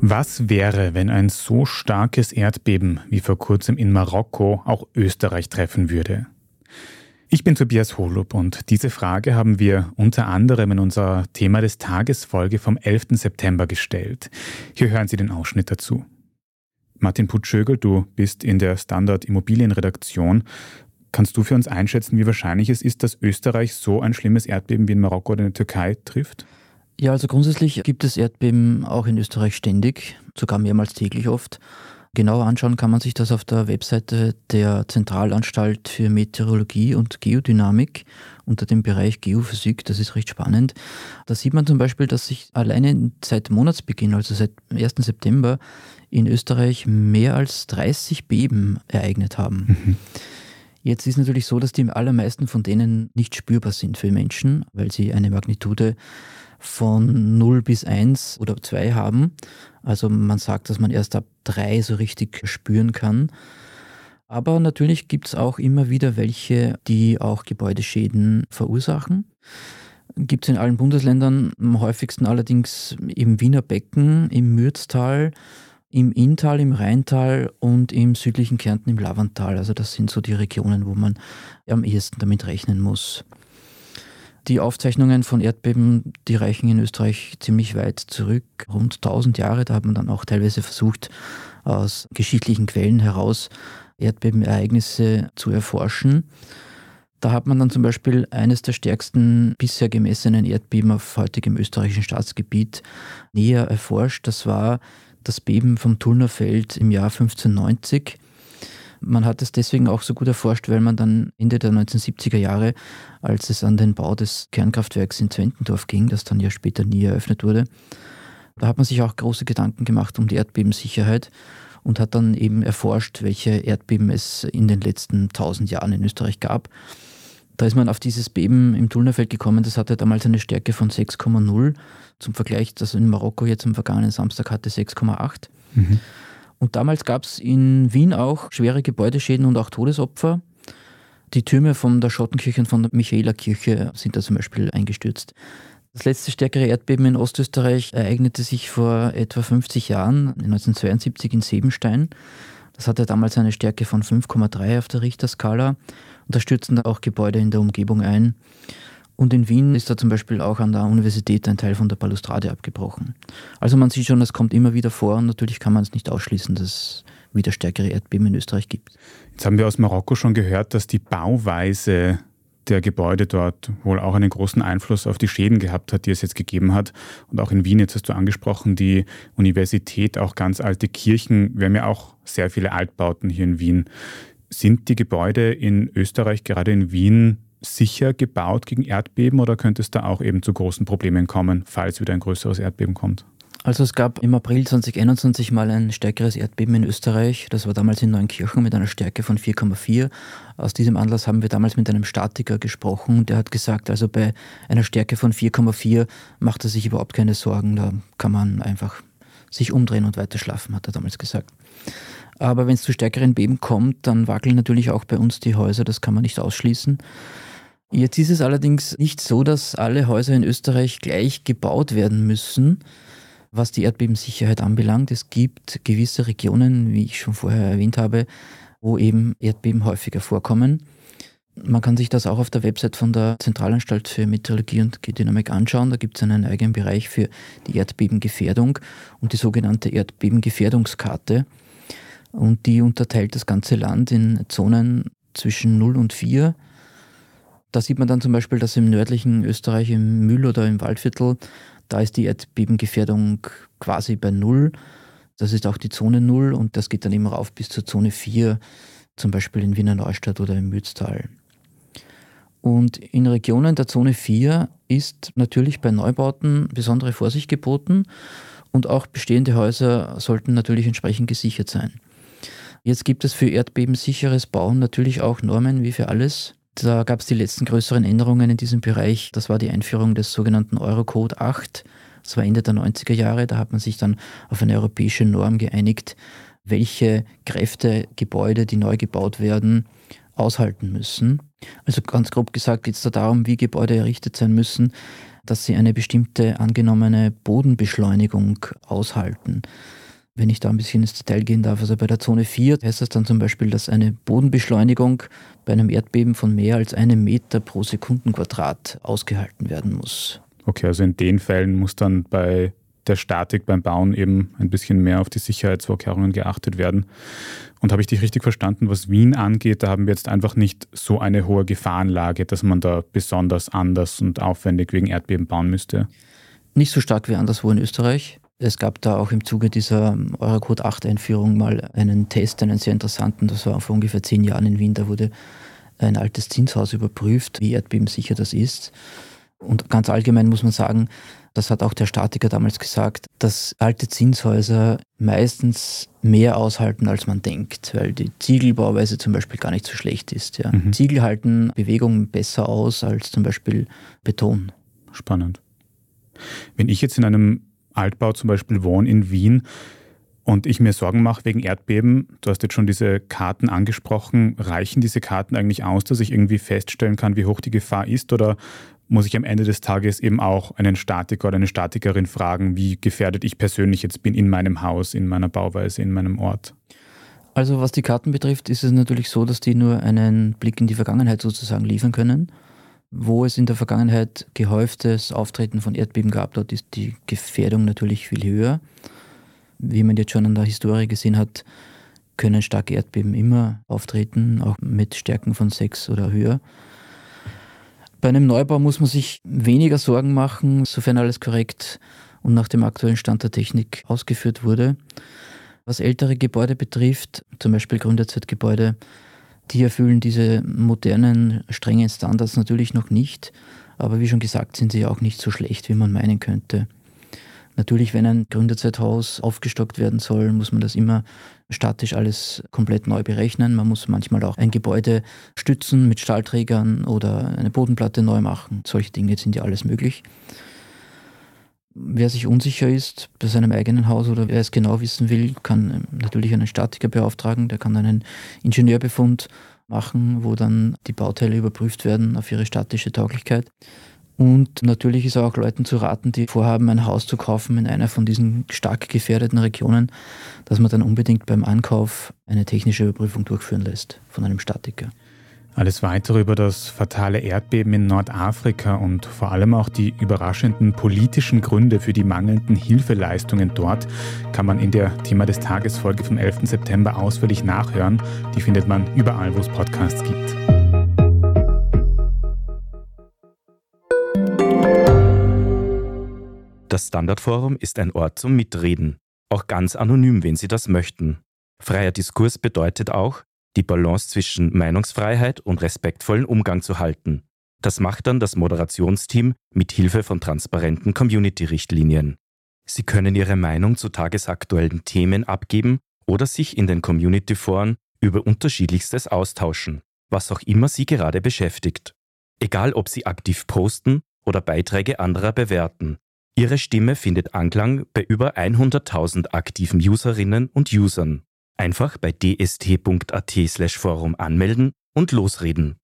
Was wäre, wenn ein so starkes Erdbeben wie vor kurzem in Marokko auch Österreich treffen würde? Ich bin Tobias Holub und diese Frage haben wir unter anderem in unserer Thema des Tages Folge vom 11. September gestellt. Hier hören Sie den Ausschnitt dazu. Martin Putschögel, du bist in der Standard Immobilienredaktion. Kannst du für uns einschätzen, wie wahrscheinlich es ist, dass Österreich so ein schlimmes Erdbeben wie in Marokko oder in der Türkei trifft? Ja, also grundsätzlich gibt es Erdbeben auch in Österreich ständig, sogar mehrmals täglich oft. Genauer anschauen kann man sich das auf der Webseite der Zentralanstalt für Meteorologie und Geodynamik unter dem Bereich Geophysik. Das ist recht spannend. Da sieht man zum Beispiel, dass sich alleine seit Monatsbeginn, also seit 1. September, in Österreich mehr als 30 Beben ereignet haben. Mhm. Jetzt ist natürlich so, dass die allermeisten von denen nicht spürbar sind für Menschen, weil sie eine Magnitude von 0 bis 1 oder 2 haben. Also man sagt, dass man erst ab 3 so richtig spüren kann. Aber natürlich gibt es auch immer wieder welche, die auch Gebäudeschäden verursachen. Gibt es in allen Bundesländern, am häufigsten allerdings im Wiener Becken, im Mürztal, im Inntal, im Rheintal und im südlichen Kärnten im Lavantal. Also das sind so die Regionen, wo man am ehesten damit rechnen muss. Die Aufzeichnungen von Erdbeben, die reichen in Österreich ziemlich weit zurück, rund 1000 Jahre. Da hat man dann auch teilweise versucht, aus geschichtlichen Quellen heraus Erdbebenereignisse zu erforschen. Da hat man dann zum Beispiel eines der stärksten bisher gemessenen Erdbeben auf heutigem österreichischen Staatsgebiet näher erforscht. Das war das Beben vom Tullnerfeld im Jahr 1590. Man hat es deswegen auch so gut erforscht, weil man dann Ende der 1970er Jahre, als es an den Bau des Kernkraftwerks in Zwentendorf ging, das dann ja später nie eröffnet wurde, da hat man sich auch große Gedanken gemacht um die Erdbebensicherheit und hat dann eben erforscht, welche Erdbeben es in den letzten tausend Jahren in Österreich gab. Da ist man auf dieses Beben im Tullnerfeld gekommen, das hatte damals eine Stärke von 6,0. Zum Vergleich, das in Marokko jetzt am vergangenen Samstag hatte 6,8. Mhm. Und damals gab es in Wien auch schwere Gebäudeschäden und auch Todesopfer. Die Türme von der Schottenkirche und von der Michaelerkirche sind da zum Beispiel eingestürzt. Das letzte stärkere Erdbeben in Ostösterreich ereignete sich vor etwa 50 Jahren, 1972 in Sebenstein. Das hatte damals eine Stärke von 5,3 auf der Richterskala und da stürzten auch Gebäude in der Umgebung ein. Und in Wien ist da zum Beispiel auch an der Universität ein Teil von der Balustrade abgebrochen. Also man sieht schon, es kommt immer wieder vor und natürlich kann man es nicht ausschließen, dass es wieder stärkere Erdbeben in Österreich gibt. Jetzt haben wir aus Marokko schon gehört, dass die Bauweise der Gebäude dort wohl auch einen großen Einfluss auf die Schäden gehabt hat, die es jetzt gegeben hat. Und auch in Wien, jetzt hast du angesprochen, die Universität, auch ganz alte Kirchen. Wir haben ja auch sehr viele Altbauten hier in Wien. Sind die Gebäude in Österreich, gerade in Wien, sicher gebaut gegen Erdbeben oder könnte es da auch eben zu großen Problemen kommen, falls wieder ein größeres Erdbeben kommt? Also es gab im April 2021 mal ein stärkeres Erdbeben in Österreich. Das war damals in Neunkirchen mit einer Stärke von 4,4. Aus diesem Anlass haben wir damals mit einem Statiker gesprochen. Der hat gesagt, also bei einer Stärke von 4,4 macht er sich überhaupt keine Sorgen. Da kann man einfach sich umdrehen und weiter schlafen, hat er damals gesagt. Aber wenn es zu stärkeren Beben kommt, dann wackeln natürlich auch bei uns die Häuser. Das kann man nicht ausschließen. Jetzt ist es allerdings nicht so, dass alle Häuser in Österreich gleich gebaut werden müssen, was die Erdbebensicherheit anbelangt. Es gibt gewisse Regionen, wie ich schon vorher erwähnt habe, wo eben Erdbeben häufiger vorkommen. Man kann sich das auch auf der Website von der Zentralanstalt für Meteorologie und Geodynamik anschauen. Da gibt es einen eigenen Bereich für die Erdbebengefährdung und die sogenannte Erdbebengefährdungskarte. Und die unterteilt das ganze Land in Zonen zwischen 0 und 4 da sieht man dann zum Beispiel, dass im nördlichen Österreich, im Mühl oder im Waldviertel, da ist die Erdbebengefährdung quasi bei Null. Das ist auch die Zone Null und das geht dann immer rauf bis zur Zone 4, zum Beispiel in Wiener Neustadt oder im Mütztal. Und in Regionen der Zone 4 ist natürlich bei Neubauten besondere Vorsicht geboten und auch bestehende Häuser sollten natürlich entsprechend gesichert sein. Jetzt gibt es für erdbebensicheres Bauen natürlich auch Normen wie für alles. Da gab es die letzten größeren Änderungen in diesem Bereich. Das war die Einführung des sogenannten Eurocode 8. Das war Ende der 90er Jahre. Da hat man sich dann auf eine europäische Norm geeinigt, welche Kräfte Gebäude, die neu gebaut werden, aushalten müssen. Also ganz grob gesagt geht es da darum, wie Gebäude errichtet sein müssen, dass sie eine bestimmte angenommene Bodenbeschleunigung aushalten. Wenn ich da ein bisschen ins Detail gehen darf, also bei der Zone 4 heißt das dann zum Beispiel, dass eine Bodenbeschleunigung bei einem Erdbeben von mehr als einem Meter pro Sekundenquadrat ausgehalten werden muss. Okay, also in den Fällen muss dann bei der Statik beim Bauen eben ein bisschen mehr auf die Sicherheitsvorkehrungen geachtet werden. Und habe ich dich richtig verstanden, was Wien angeht, da haben wir jetzt einfach nicht so eine hohe Gefahrenlage, dass man da besonders anders und aufwendig wegen Erdbeben bauen müsste? Nicht so stark wie anderswo in Österreich. Es gab da auch im Zuge dieser Eurocode 8 Einführung mal einen Test, einen sehr interessanten, das war vor ungefähr zehn Jahren in Wien, da wurde ein altes Zinshaus überprüft, wie erdbebensicher das ist. Und ganz allgemein muss man sagen, das hat auch der Statiker damals gesagt, dass alte Zinshäuser meistens mehr aushalten, als man denkt, weil die Ziegelbauweise zum Beispiel gar nicht so schlecht ist. Ja. Mhm. Ziegel halten Bewegungen besser aus als zum Beispiel Beton. Spannend. Wenn ich jetzt in einem Altbau zum Beispiel wohne in Wien und ich mir Sorgen mache wegen Erdbeben, du hast jetzt schon diese Karten angesprochen, reichen diese Karten eigentlich aus, dass ich irgendwie feststellen kann, wie hoch die Gefahr ist oder muss ich am Ende des Tages eben auch einen Statiker oder eine Statikerin fragen, wie gefährdet ich persönlich jetzt bin in meinem Haus, in meiner Bauweise, in meinem Ort? Also was die Karten betrifft, ist es natürlich so, dass die nur einen Blick in die Vergangenheit sozusagen liefern können. Wo es in der Vergangenheit gehäuftes Auftreten von Erdbeben gab, dort ist die Gefährdung natürlich viel höher. Wie man jetzt schon an der Historie gesehen hat, können starke Erdbeben immer auftreten, auch mit Stärken von 6 oder höher. Bei einem Neubau muss man sich weniger Sorgen machen, sofern alles korrekt und nach dem aktuellen Stand der Technik ausgeführt wurde. Was ältere Gebäude betrifft, zum Beispiel Gründerzeitgebäude, die erfüllen diese modernen, strengen Standards natürlich noch nicht, aber wie schon gesagt, sind sie auch nicht so schlecht, wie man meinen könnte. Natürlich, wenn ein Gründerzeithaus aufgestockt werden soll, muss man das immer statisch alles komplett neu berechnen. Man muss manchmal auch ein Gebäude stützen mit Stahlträgern oder eine Bodenplatte neu machen. Solche Dinge sind ja alles möglich. Wer sich unsicher ist bei seinem eigenen Haus oder wer es genau wissen will, kann ähm, natürlich einen Statiker beauftragen. Der kann einen Ingenieurbefund machen, wo dann die Bauteile überprüft werden auf ihre statische Tauglichkeit. Und natürlich ist auch Leuten zu raten, die vorhaben, ein Haus zu kaufen in einer von diesen stark gefährdeten Regionen, dass man dann unbedingt beim Ankauf eine technische Überprüfung durchführen lässt von einem Statiker. Alles weitere über das fatale Erdbeben in Nordafrika und vor allem auch die überraschenden politischen Gründe für die mangelnden Hilfeleistungen dort kann man in der Thema des Tages Folge vom 11. September ausführlich nachhören. Die findet man überall, wo es Podcasts gibt. Das Standardforum ist ein Ort zum Mitreden, auch ganz anonym, wenn Sie das möchten. Freier Diskurs bedeutet auch, die Balance zwischen Meinungsfreiheit und respektvollen Umgang zu halten. Das macht dann das Moderationsteam mit Hilfe von transparenten Community-Richtlinien. Sie können Ihre Meinung zu tagesaktuellen Themen abgeben oder sich in den Community-Foren über unterschiedlichstes austauschen, was auch immer Sie gerade beschäftigt. Egal ob Sie aktiv posten oder Beiträge anderer bewerten. Ihre Stimme findet Anklang bei über 100.000 aktiven Userinnen und Usern. Einfach bei dst.at/forum anmelden und losreden.